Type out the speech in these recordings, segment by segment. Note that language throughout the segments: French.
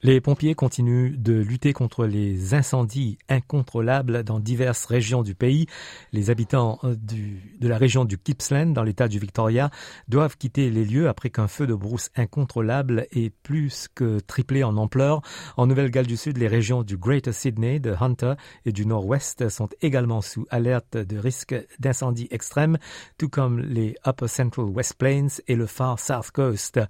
Les pompiers continuent de lutter contre les incendies incontrôlables dans diverses régions du pays. Les habitants euh, de la région du Gippsland, dans l'état du Victoria, doivent quitter les lieux après qu'un feu de brousse incontrôlable ait plus que triplé en ampleur. En Nouvelle-Galles du Sud, les régions du Greater Sydney, de Hunter et du Nord-Ouest sont également sous alerte de risque d'incendie extrême, tout comme les Upper Central West Plains et le Far South Coast.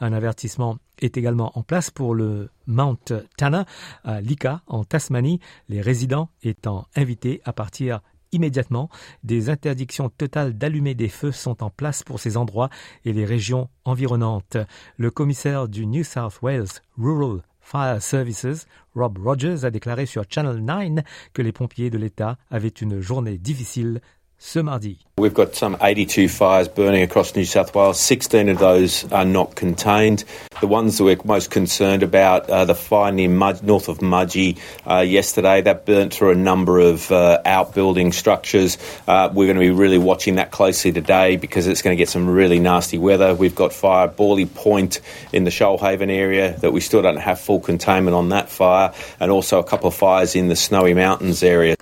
Un avertissement est également en place pour le Mount Tana à Lika en Tasmanie, les résidents étant invités à partir immédiatement. Des interdictions totales d'allumer des feux sont en place pour ces endroits et les régions environnantes. Le commissaire du New South Wales Rural Fire Services, Rob Rogers, a déclaré sur Channel 9 que les pompiers de l'État avaient une journée difficile ce mardi. We've got some 82 fires burning across New South Wales. 16 of those are not contained. The ones that we're most concerned about are the fire near Mud, north of Mudgee uh, yesterday. That burnt through a number of uh, outbuilding structures. Uh, we're going to be really watching that closely today because it's going to get some really nasty weather. We've got fire Borley Point in the Shoalhaven area that we still don't have full containment on that fire, and also a couple of fires in the Snowy Mountains area.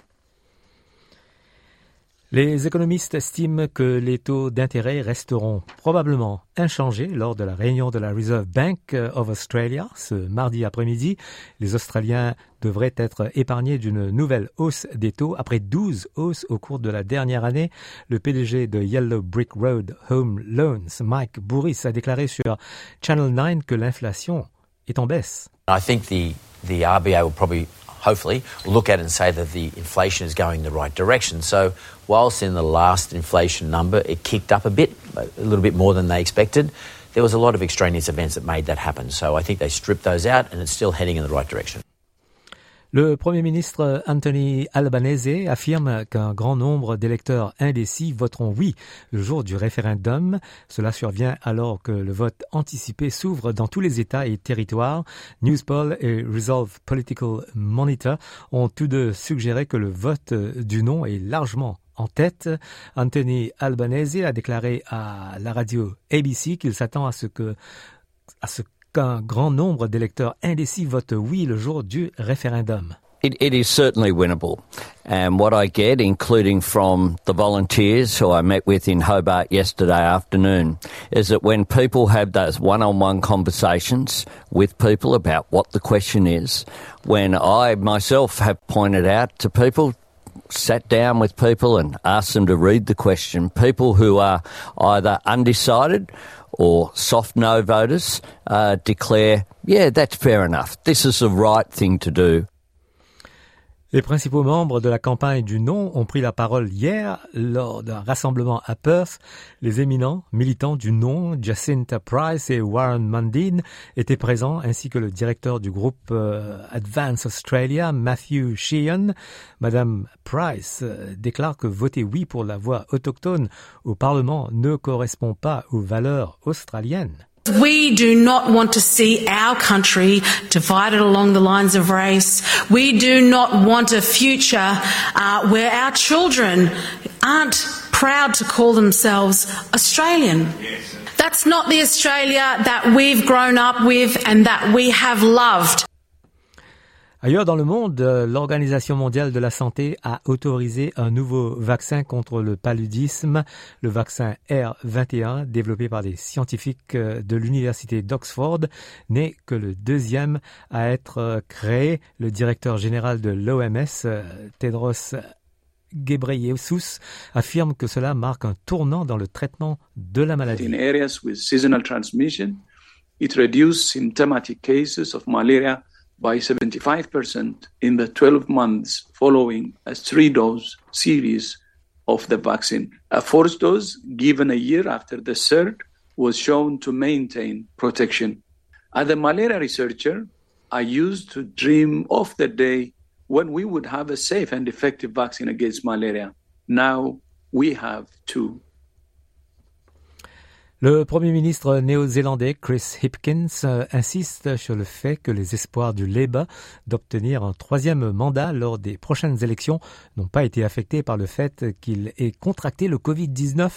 Les économistes estiment que les taux d'intérêt resteront probablement inchangés lors de la réunion de la Reserve Bank of Australia ce mardi après-midi. Les Australiens devraient être épargnés d'une nouvelle hausse des taux après 12 hausses au cours de la dernière année. Le PDG de Yellow Brick Road Home Loans, Mike Bourris, a déclaré sur Channel 9 que l'inflation est en baisse. Hopefully, look at and say that the inflation is going the right direction. So, whilst in the last inflation number it kicked up a bit, a little bit more than they expected, there was a lot of extraneous events that made that happen. So, I think they stripped those out and it's still heading in the right direction. Le Premier ministre Anthony Albanese affirme qu'un grand nombre d'électeurs indécis voteront oui le jour du référendum. Cela survient alors que le vote anticipé s'ouvre dans tous les États et territoires. Newspoll et Resolve Political Monitor ont tous deux suggéré que le vote du non est largement en tête. Anthony Albanese a déclaré à la radio ABC qu'il s'attend à ce que à ce qu'un grand nombre d'électeurs indécis votent oui le jour du référendum. It, it is certainly winnable. And what I get, including from the volunteers who I met with in Hobart yesterday afternoon, is that when people have those one on one conversations with people about what the question is, when I myself have pointed out to people, sat down with people and asked them to read the question, people who are either undecided or soft no voters uh, declare, yeah, that's fair enough. This is the right thing to do. Les principaux membres de la campagne du non ont pris la parole hier lors d'un rassemblement à Perth. Les éminents militants du non, Jacinta Price et Warren Mundine, étaient présents, ainsi que le directeur du groupe euh, Advance Australia, Matthew Sheehan. Madame Price euh, déclare que voter oui pour la voix autochtone au Parlement ne correspond pas aux valeurs australiennes. We do not want to see our country divided along the lines of race. We do not want a future uh, where our children aren't proud to call themselves Australian. That's not the Australia that we've grown up with and that we have loved. Ailleurs dans le monde, l'Organisation mondiale de la santé a autorisé un nouveau vaccin contre le paludisme, le vaccin R21, développé par des scientifiques de l'Université d'Oxford, n'est que le deuxième à être créé. Le directeur général de l'OMS, Tedros Ghebreyesus affirme que cela marque un tournant dans le traitement de la maladie. By 75% in the 12 months following a three dose series of the vaccine. A fourth dose given a year after the third was shown to maintain protection. As a malaria researcher, I used to dream of the day when we would have a safe and effective vaccine against malaria. Now we have two. Le Premier ministre néo-zélandais Chris Hipkins euh, insiste sur le fait que les espoirs du Labour d'obtenir un troisième mandat lors des prochaines élections n'ont pas été affectés par le fait qu'il ait contracté le Covid-19.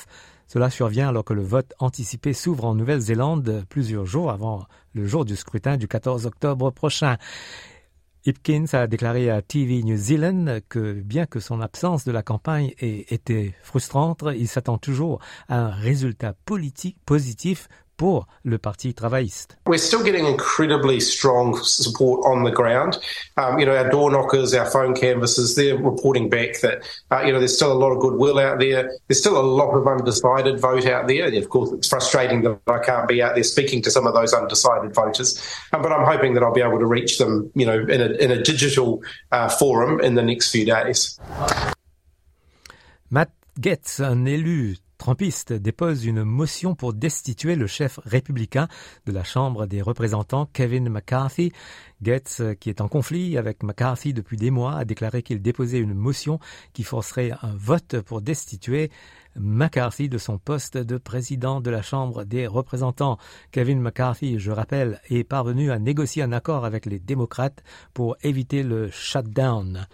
Cela survient alors que le vote anticipé s'ouvre en Nouvelle-Zélande plusieurs jours avant le jour du scrutin du 14 octobre prochain. Hipkins a déclaré à TV New Zealand que bien que son absence de la campagne ait été frustrante, il s'attend toujours à un résultat politique positif pour le Parti travailliste. We're still getting incredibly strong support on the ground. Um, you know, our door knockers, our phone canvassers, they're reporting back that, uh, you know, there's still a lot of goodwill out there. There's still a lot of undecided vote out there. And of course, it's frustrating that I can't be out there speaking to some of those undecided voters. Um, but I'm hoping that I'll be able to reach them, you know, in a, in a digital uh, forum in the next few days. Matt Getz, un élu Trumpiste dépose une motion pour destituer le chef républicain de la Chambre des représentants, Kevin McCarthy. Gates, qui est en conflit avec McCarthy depuis des mois, a déclaré qu'il déposait une motion qui forcerait un vote pour destituer McCarthy de son poste de président de la Chambre des représentants. Kevin McCarthy, je rappelle, est parvenu à négocier un accord avec les démocrates pour éviter le shutdown.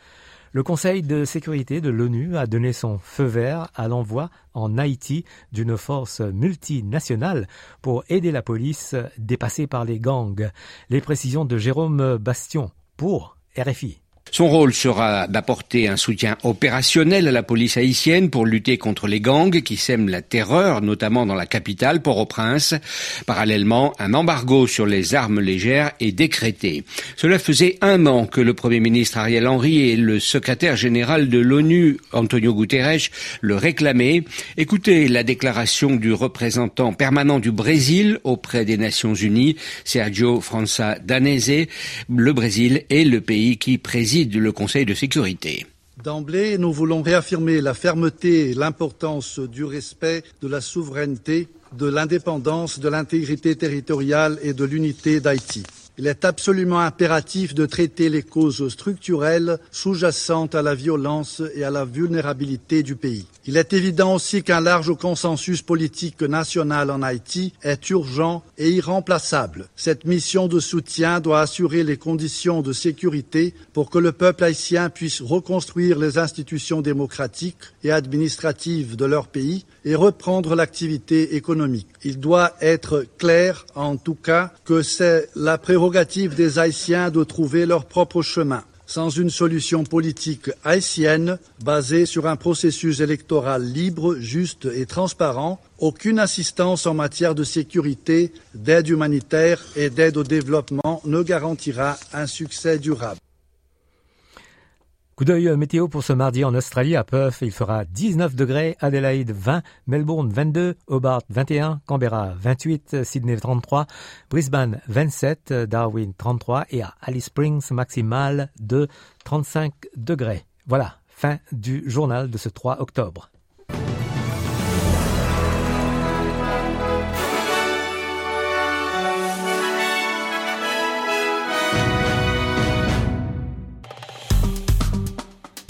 Le Conseil de sécurité de l'ONU a donné son feu vert à l'envoi en Haïti d'une force multinationale pour aider la police dépassée par les gangs. Les précisions de Jérôme Bastion pour RFI. Son rôle sera d'apporter un soutien opérationnel à la police haïtienne pour lutter contre les gangs qui sèment la terreur, notamment dans la capitale, Port-au-Prince. Parallèlement, un embargo sur les armes légères est décrété. Cela faisait un an que le Premier ministre Ariel Henry et le secrétaire général de l'ONU, Antonio Guterres, le réclamaient. Écoutez la déclaration du représentant permanent du Brésil auprès des Nations Unies, Sergio França Danese. Le Brésil est le pays qui préside D'emblée, nous voulons réaffirmer la fermeté et l'importance du respect de la souveraineté, de l'indépendance, de l'intégrité territoriale et de l'unité d'Haïti. Il est absolument impératif de traiter les causes structurelles sous-jacentes à la violence et à la vulnérabilité du pays. Il est évident aussi qu'un large consensus politique national en Haïti est urgent et irremplaçable. Cette mission de soutien doit assurer les conditions de sécurité pour que le peuple haïtien puisse reconstruire les institutions démocratiques et administratives de leur pays et reprendre l'activité économique. Il doit être clair, en tout cas, que c'est la prérogative des Haïtiens de trouver leur propre chemin. Sans une solution politique haïtienne basée sur un processus électoral libre, juste et transparent, aucune assistance en matière de sécurité, d'aide humanitaire et d'aide au développement ne garantira un succès durable. Coup d'œil météo pour ce mardi en Australie, à Perth, il fera 19 degrés, Adelaide 20, Melbourne 22, Hobart 21, Canberra 28, Sydney 33, Brisbane 27, Darwin 33 et à Alice Springs maximal de 35 degrés. Voilà, fin du journal de ce 3 octobre.